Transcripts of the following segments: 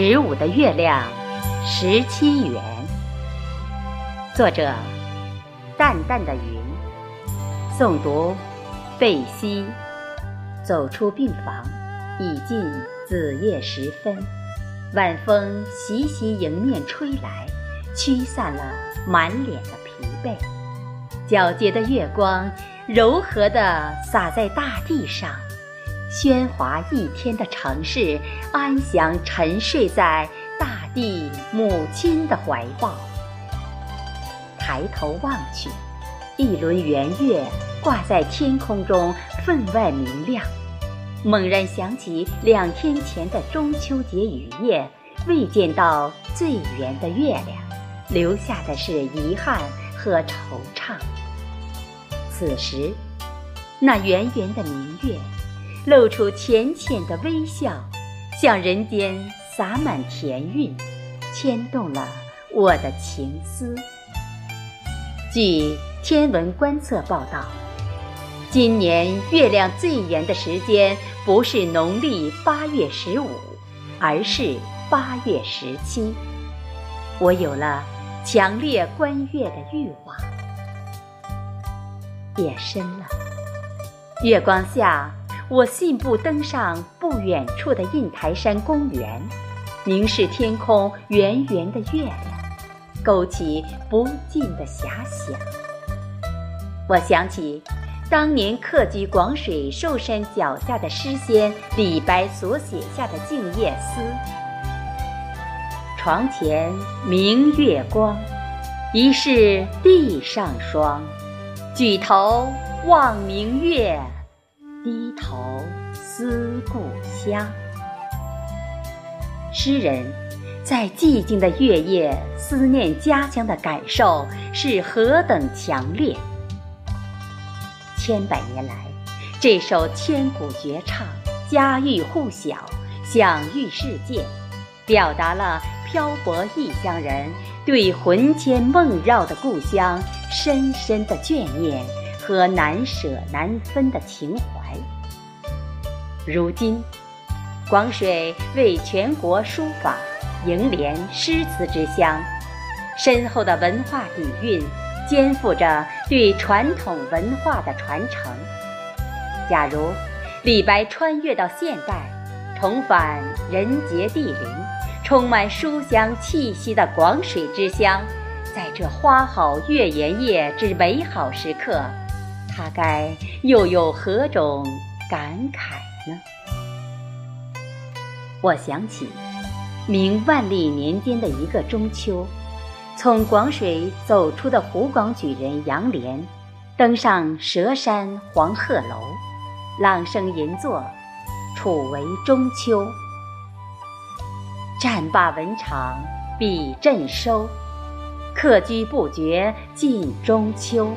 十五的月亮，十七圆。作者：淡淡的云。诵读：贝西。走出病房，已近子夜时分，晚风习习迎面吹来，驱散了满脸的疲惫。皎洁的月光柔和地洒在大地上。喧哗一天的城市，安详沉睡在大地母亲的怀抱。抬头望去，一轮圆月挂在天空中，分外明亮。猛然想起两天前的中秋节雨夜，未见到最圆的月亮，留下的是遗憾和惆怅。此时，那圆圆的明月。露出浅浅的微笑，向人间洒满甜韵，牵动了我的情思。据天文观测报道，今年月亮最圆的时间不是农历八月十五，而是八月十七。我有了强烈观月的欲望。夜深了，月光下。我信步登上不远处的印台山公园，凝视天空圆圆的月亮，勾起不尽的遐想。我想起当年客居广水寿山脚下的诗仙李白所写下的《静夜思》：“床前明月光，疑是地上霜。举头望明月。”低头思故乡。诗人在寂静的月夜思念家乡的感受是何等强烈！千百年来，这首千古绝唱家喻户晓、享誉世界，表达了漂泊异乡人对魂牵梦绕的故乡深深的眷念和难舍难分的情怀。如今，广水为全国书法、楹联、诗词之乡，深厚的文化底蕴，肩负着对传统文化的传承。假如李白穿越到现代，重返人杰地灵、充满书香气息的广水之乡，在这花好月圆夜之美好时刻，他该又有何种感慨？呢我想起明万历年间的一个中秋，从广水走出的湖广举人杨涟，登上佘山黄鹤楼，朗声吟作《楚为中秋》。战罢文场笔阵收，客居不觉近中秋。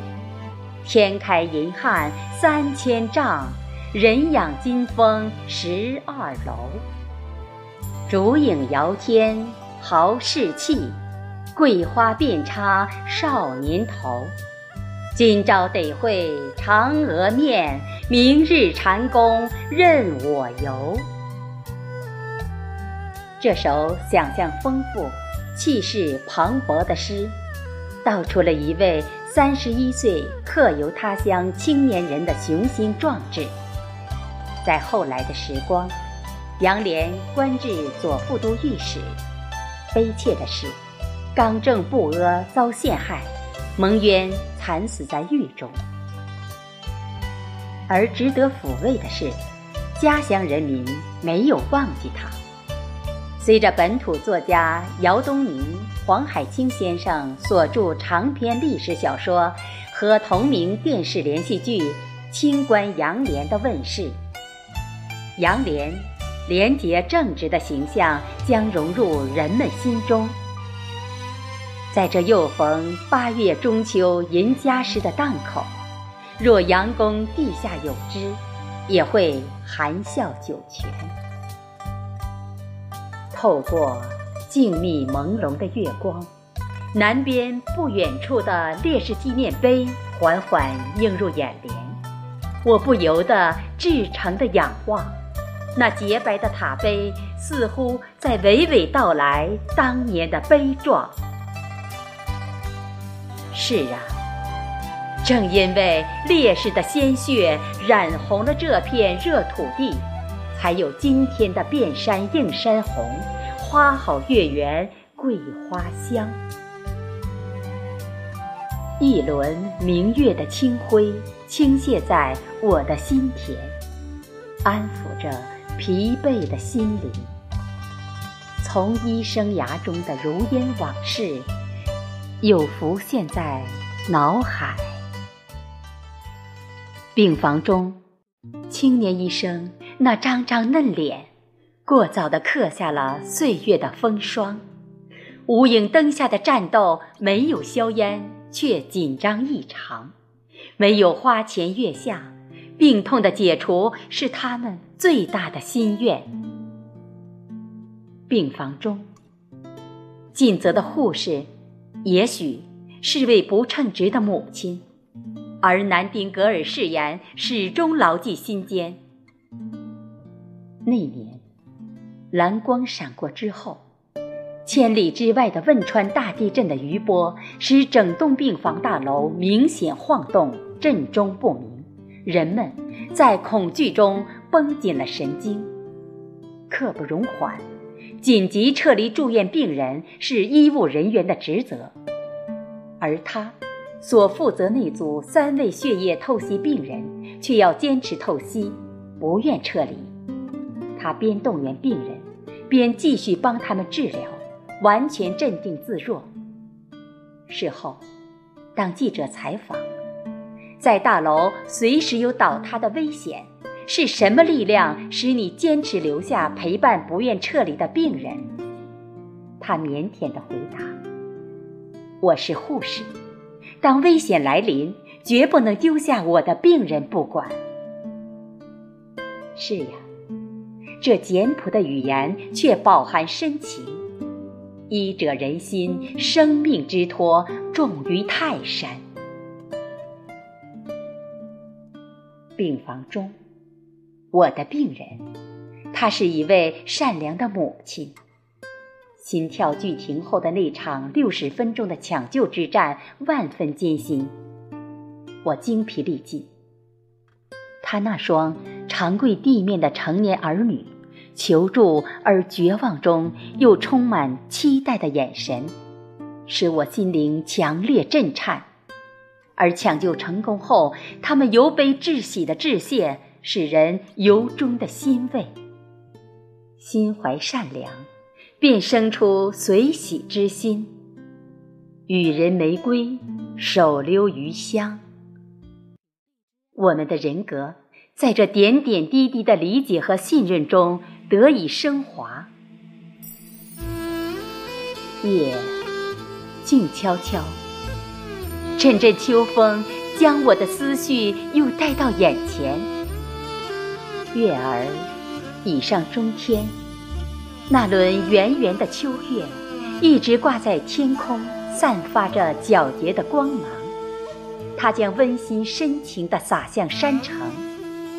天开银汉三千丈。人仰金风十二楼，竹影摇天豪士气，桂花遍插少年头。今朝得会嫦娥面，明日蟾宫任我游。这首想象丰富、气势磅礴的诗，道出了一位三十一岁客游他乡青年人的雄心壮志。在后来的时光，杨涟官至左副都御史。悲切的是，刚正不阿遭陷害，蒙冤惨死在狱中。而值得抚慰的是，家乡人民没有忘记他。随着本土作家姚东明、黄海清先生所著长篇历史小说和同名电视连续剧《清官杨涟》的问世。杨涟廉洁正直的形象将融入人们心中。在这又逢八月中秋吟家诗的档口，若杨公地下有知，也会含笑九泉。透过静谧朦胧的月光，南边不远处的烈士纪念碑缓缓映入眼帘，我不由得至诚地仰望。那洁白的塔碑似乎在娓娓道来当年的悲壮。是啊，正因为烈士的鲜血染红了这片热土地，才有今天的遍山映山红，花好月圆桂花香。一轮明月的清辉倾泻在我的心田，安抚着疲惫的心灵。从医生涯中的如烟往事。又浮现在脑海。病房中，青年医生那张张嫩脸，过早地刻下了岁月的风霜。无影灯下的战斗没有硝烟，却紧张异常；没有花前月下，病痛的解除是他们最大的心愿。病房中，尽责的护士。也许是位不称职的母亲，而南丁格尔誓言始终牢记心间。那年，蓝光闪过之后，千里之外的汶川大地震的余波使整栋病房大楼明显晃动，震中不明。人们在恐惧中绷紧了神经，刻不容缓。紧急撤离住院病人是医务人员的职责，而他所负责那组三位血液透析病人却要坚持透析，不愿撤离。他边动员病人，边继续帮他们治疗，完全镇定自若。事后，当记者采访，在大楼随时有倒塌的危险。是什么力量使你坚持留下陪伴不愿撤离的病人？他腼腆地回答：“我是护士，当危险来临，绝不能丢下我的病人不管。”是呀，这简朴的语言却饱含深情。医者仁心，生命之托重于泰山。病房中。我的病人，她是一位善良的母亲。心跳剧停后的那场六十分钟的抢救之战，万分艰辛，我精疲力尽。他那双长跪地面的成年儿女，求助而绝望中又充满期待的眼神，使我心灵强烈震颤。而抢救成功后，他们由悲至喜的致谢。使人由衷的欣慰，心怀善良，便生出随喜之心。予人玫瑰，手留余香。我们的人格在这点点滴滴的理解和信任中得以升华。夜静悄悄，阵阵秋风将我的思绪又带到眼前。月儿已上中天，那轮圆圆的秋月一直挂在天空，散发着皎洁的光芒。它将温馨深情地洒向山城，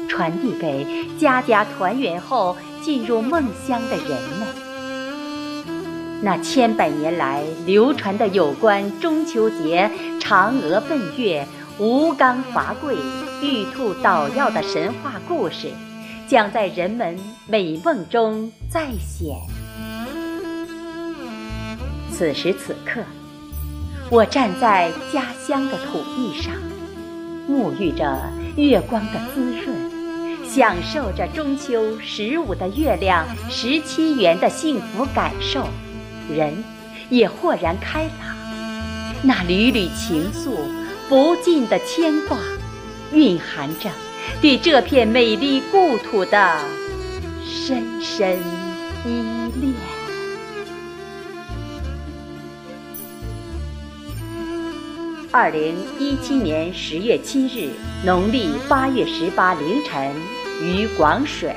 传递给家家团圆后进入梦乡的人们。那千百年来流传的有关中秋节嫦娥奔月、吴刚伐桂、玉兔捣药的神话故事。将在人们美梦中再现。此时此刻，我站在家乡的土地上，沐浴着月光的滋润，享受着中秋十五的月亮十七圆的幸福感受，人也豁然开朗。那缕缕情愫，不尽的牵挂，蕴含着。对这片美丽故土的深深依恋。二零一七年十月七日，农历八月十八凌晨，于广水。